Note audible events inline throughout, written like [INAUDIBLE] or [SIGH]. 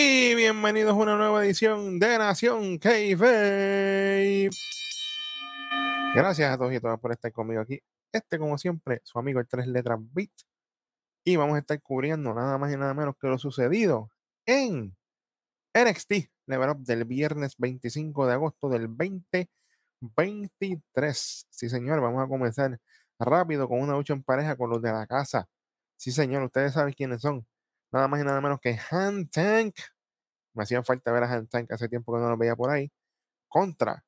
Y bienvenidos a una nueva edición de Nación k Gracias a todos y todas por estar conmigo aquí. Este, como siempre, su amigo el Tres Letras Beat. Y vamos a estar cubriendo nada más y nada menos que lo sucedido en NXT Level Up del viernes 25 de agosto del 2023. Sí, señor, vamos a comenzar rápido con una lucha en pareja con los de la casa. Sí, señor, ustedes saben quiénes son nada más y nada menos que Han Tank. Me hacía falta ver a Han Tank hace tiempo que no lo veía por ahí. Contra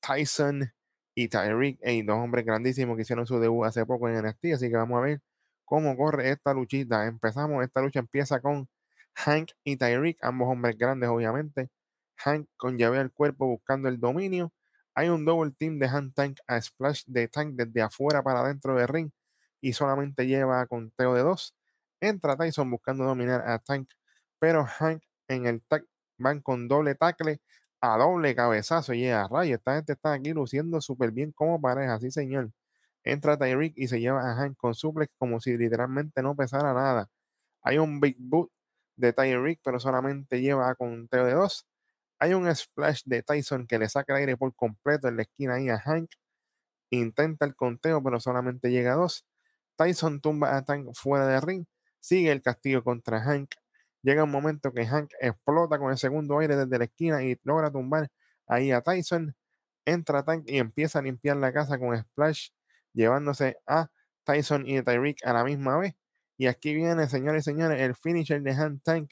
Tyson y Tyreek, hey, dos hombres grandísimos que hicieron su debut hace poco en NXT. Así que vamos a ver cómo corre esta luchita. Empezamos, esta lucha empieza con Hank y Tyreek, ambos hombres grandes, obviamente. Hank con llave al cuerpo buscando el dominio. Hay un double team de Han Tank a splash de Tank desde afuera para adentro del ring y solamente lleva conteo de dos. Entra Tyson buscando dominar a Tank, pero Hank en el tag van con doble tackle a doble cabezazo. Y a rayo, esta gente está aquí luciendo súper bien como pareja, sí señor. Entra Tyreek y se lleva a Hank con suplex como si literalmente no pesara nada. Hay un big boot de Tyreek, pero solamente lleva a conteo de dos. Hay un splash de Tyson que le saca el aire por completo en la esquina ahí a Hank. Intenta el conteo, pero solamente llega a dos. Tyson tumba a Tank fuera de ring Sigue el castigo contra Hank. Llega un momento que Hank explota con el segundo aire desde la esquina y logra tumbar ahí a Tyson. Entra Tank y empieza a limpiar la casa con Splash, llevándose a Tyson y Tyreek a la misma vez. Y aquí viene, señores y señores, el finisher de Hank Tank.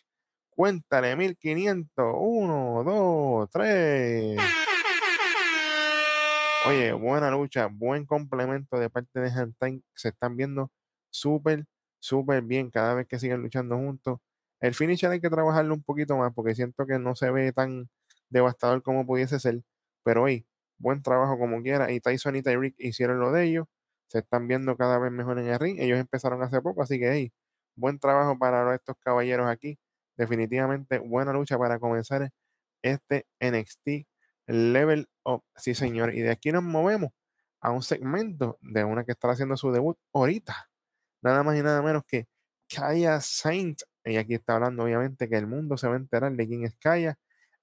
Cuéntale, 1500. 1, 2, 3. Oye, buena lucha, buen complemento de parte de Hank Tank. Se están viendo súper súper bien cada vez que siguen luchando juntos. El finisher hay que trabajarlo un poquito más porque siento que no se ve tan devastador como pudiese ser. Pero hoy, buen trabajo como quiera. Y Tyson y Tyreek hicieron lo de ellos. Se están viendo cada vez mejor en el ring. Ellos empezaron hace poco, así que hey, buen trabajo para estos caballeros aquí. Definitivamente buena lucha para comenzar este NXT Level Up. Sí, señor. Y de aquí nos movemos a un segmento de una que está haciendo su debut ahorita nada más y nada menos que Kaya Saint. Ella aquí está hablando, obviamente, que el mundo se va a enterar de quién es Kaya.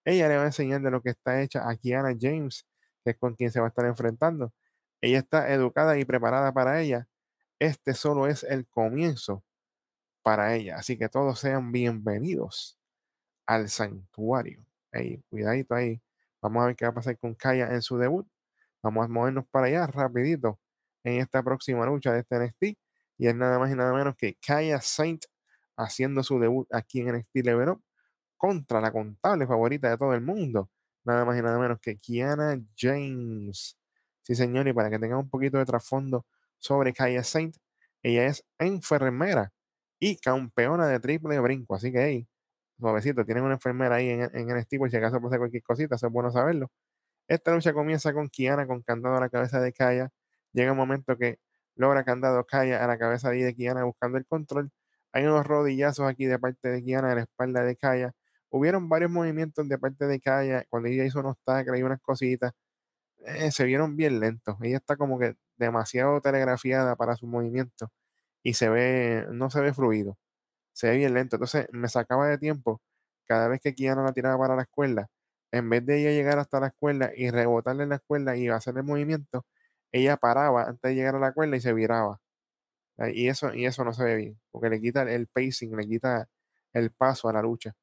Ella le va a enseñar de lo que está hecha a Kiana James, que es con quien se va a estar enfrentando. Ella está educada y preparada para ella. Este solo es el comienzo para ella. Así que todos sean bienvenidos al santuario. Hey, cuidadito ahí. Vamos a ver qué va a pasar con Kaya en su debut. Vamos a movernos para allá rapidito en esta próxima lucha de este NXT y es nada más y nada menos que Kaya Saint haciendo su debut aquí en NXT Level Up contra la contable favorita de todo el mundo, nada más y nada menos que Kiana James. Sí, señor, y para que tengan un poquito de trasfondo sobre Kaya Saint, ella es enfermera y campeona de triple brinco, así que hey, suavecito, tienen una enfermera ahí en, en NXT por si acaso pasa cualquier cosita, eso es bueno saberlo. Esta lucha comienza con Kiana con candado a la cabeza de Kaya. Llega un momento que logra candado cae a la cabeza de Kiana buscando el control. Hay unos rodillazos aquí de parte de Kiana en la espalda de Kaya. Hubieron varios movimientos de parte de Kaya cuando ella hizo unos tacles y unas cositas. Eh, se vieron bien lentos. Ella está como que demasiado telegrafiada para su movimiento y se ve, no se ve fluido. Se ve bien lento. Entonces me sacaba de tiempo cada vez que Kiana la tiraba para la escuela. En vez de ella llegar hasta la escuela y rebotarle en la escuela y hacer el movimiento, ella paraba antes de llegar a la cuerda y se viraba. Y eso, y eso no se ve bien, porque le quita el pacing, le quita el paso a la lucha.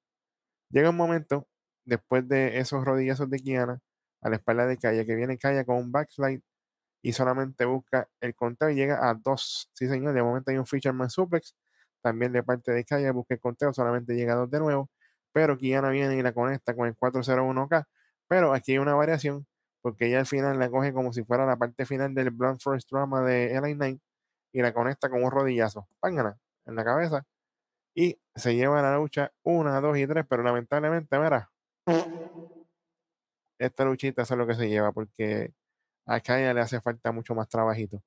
Llega un momento, después de esos rodillazos de Kiana, a la espalda de Kaya, que viene Kaya con un backslide y solamente busca el conteo y llega a dos. Sí, señor, de momento hay un Fisherman Suplex, también de parte de Kaya busca el conteo, solamente llega a dos de nuevo, pero Kiana viene y la conecta con el 401K. Pero aquí hay una variación porque ella al final la coge como si fuera la parte final del Blunt Force Drama de LA Knight y la conecta con un rodillazo, pángana, en la cabeza y se lleva la lucha una, dos y tres, pero lamentablemente, mira, esta luchita es lo que se lleva porque acá ya le hace falta mucho más trabajito.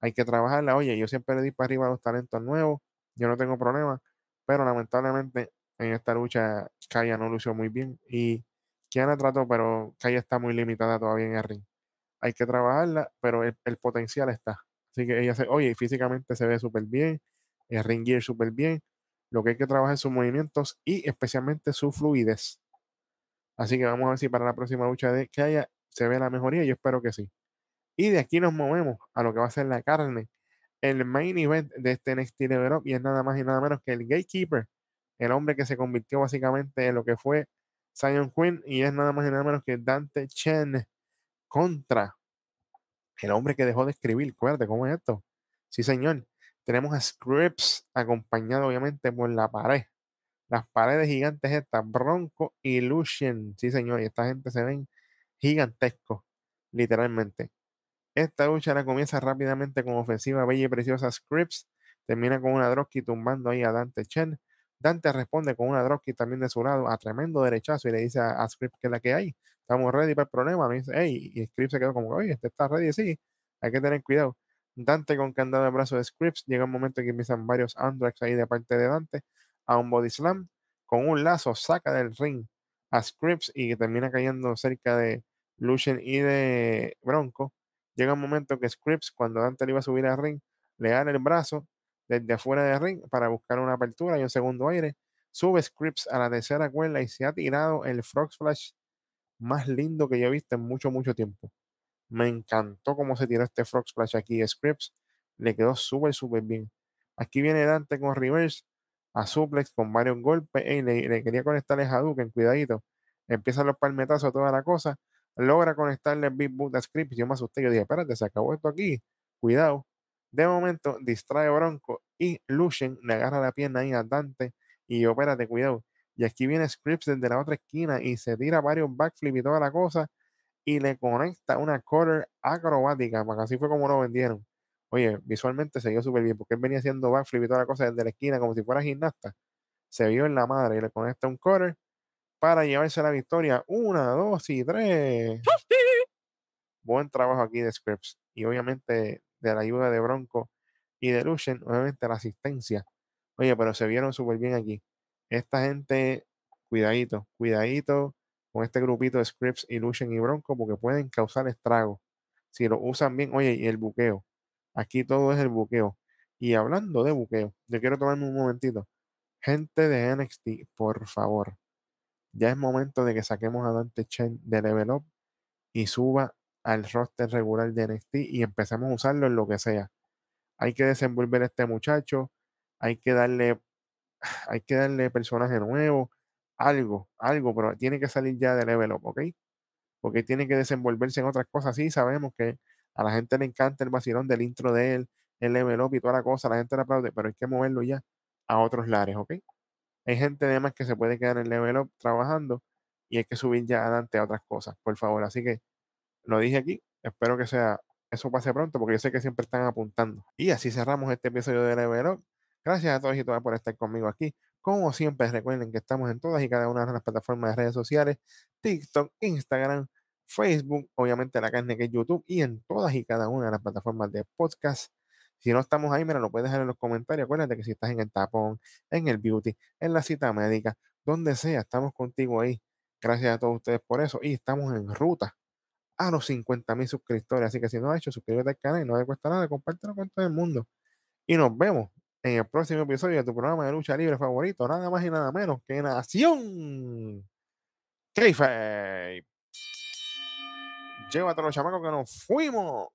Hay que trabajarla. Oye, yo siempre le di para arriba a los talentos nuevos, yo no tengo problema, pero lamentablemente en esta lucha Kaya no lució muy bien y Kiana trató, pero Kaya está muy limitada todavía en el ring. Hay que trabajarla, pero el, potencial está. Así que ella se, oye, físicamente se ve súper bien, el ring gear súper bien. Lo que hay que trabajar es sus movimientos y especialmente su fluidez. Así que vamos a ver si para la próxima lucha de, haya se ve la mejoría. Yo espero que sí. Y de aquí nos movemos a lo que va a ser la carne. El main event de este NXT Level Up y es nada más y nada menos que el Gatekeeper, el hombre que se convirtió básicamente en lo que fue Zion Quinn y es nada más y nada menos que Dante Chen contra el hombre que dejó de escribir. Acuérdate cómo es esto. Sí, señor. Tenemos a Scripps acompañado obviamente por la pared. Las paredes gigantes estas, Bronco y Lucien. Sí, señor. Y esta gente se ven gigantescos, literalmente. Esta lucha la comienza rápidamente con ofensiva bella y preciosa Scripps. Termina con una Drosky tumbando ahí a Dante Chen. Dante responde con una Drosky también de su lado a tremendo derechazo y le dice a, Scripps que es la que hay. Estamos ready para el problema. Dice, hey, y Scripps se quedó como, oye, este está ready, sí. Hay que tener cuidado. Dante con candado de brazo de Scripps. Llega un momento en que empiezan varios Andrax ahí de parte de Dante a un body slam. Con un lazo saca del ring a Scripps y termina cayendo cerca de Lucien y de Bronco. Llega un momento que Scripps, cuando Dante le iba a subir al ring, le da el brazo desde afuera del ring para buscar una apertura y un segundo aire. Sube Scripps a la tercera cuerda y se ha tirado el Frog Splash más lindo que yo he visto en mucho, mucho tiempo. Me encantó cómo se tiró este Frog Splash aquí. Scripps le quedó súper, súper bien. Aquí viene Dante con reverse a suplex con varios golpes. y le, quería conectar el Hadouken, cuidadito. Empiezan los palmetazos, toda la cosa. Logra conectarle el Big Boot a Scripps. Yo me asusté. Yo dije, espérate, se acabó esto aquí. Cuidado. De momento, distrae Bronco y Lucien le agarra la pierna ahí a Dante. Y yo, espérate, cuidado. Y aquí viene Scripps desde la otra esquina y se tira varios backflips y toda la cosa y le conecta una quarter acrobática, porque así fue como lo vendieron. Oye, visualmente se vio súper bien, porque él venía haciendo backflip y toda la cosa desde la esquina, como si fuera gimnasta. Se vio en la madre y le conecta un quarter para llevarse la victoria. Una, dos y tres. Buen trabajo aquí de Scripps. Y obviamente de la ayuda de Bronco y de Lucien, obviamente la asistencia. Oye, pero se vieron súper bien aquí. Esta gente, cuidadito, cuidadito con este grupito de Scripps, Illusion y Bronco porque pueden causar estragos. Si lo usan bien, oye, y el buqueo. Aquí todo es el buqueo. Y hablando de buqueo, yo quiero tomarme un momentito. Gente de NXT, por favor. Ya es momento de que saquemos a Dante Chen de Level Up y suba al roster regular de NXT y empecemos a usarlo en lo que sea. Hay que desenvolver a este muchacho, hay que darle, [SIGHS] hay que darle personaje nuevo, algo, algo, pero tiene que salir ya de level up, ¿ok? Porque tiene que desenvolverse en otras cosas. Sí, sabemos que a la gente le encanta el vacilón del intro de él, el level up y toda la cosa, la gente le aplaude, pero hay que moverlo ya a otros lares, ¿ok? Hay gente además que se puede quedar en level up trabajando y hay que subir ya adelante a otras cosas, por favor. Así que lo dije aquí, espero que sea eso pase pronto porque yo sé que siempre están apuntando. Y así cerramos este episodio de Level Up. Gracias a todos y todas por estar conmigo aquí. Como siempre, recuerden que estamos en todas y cada una de las plataformas de redes sociales, TikTok, Instagram, Facebook, obviamente la carne que es YouTube y en todas y cada una de las plataformas de podcast. Si no estamos ahí, mira, lo puedes dejar en los comentarios. Acuérdate que si estás en el tapón, en el beauty, en la cita médica, donde sea, estamos contigo ahí. Gracias a todos ustedes por eso. Y estamos en ruta a los 50 mil suscriptores. Así que si no has hecho, suscríbete al canal y no te cuesta nada, compártelo con todo el mundo. Y nos vemos en el próximo episodio de tu programa de lucha libre favorito, nada más y nada menos que Nación Kayfabe. Llévate los chamacos que nos fuimos.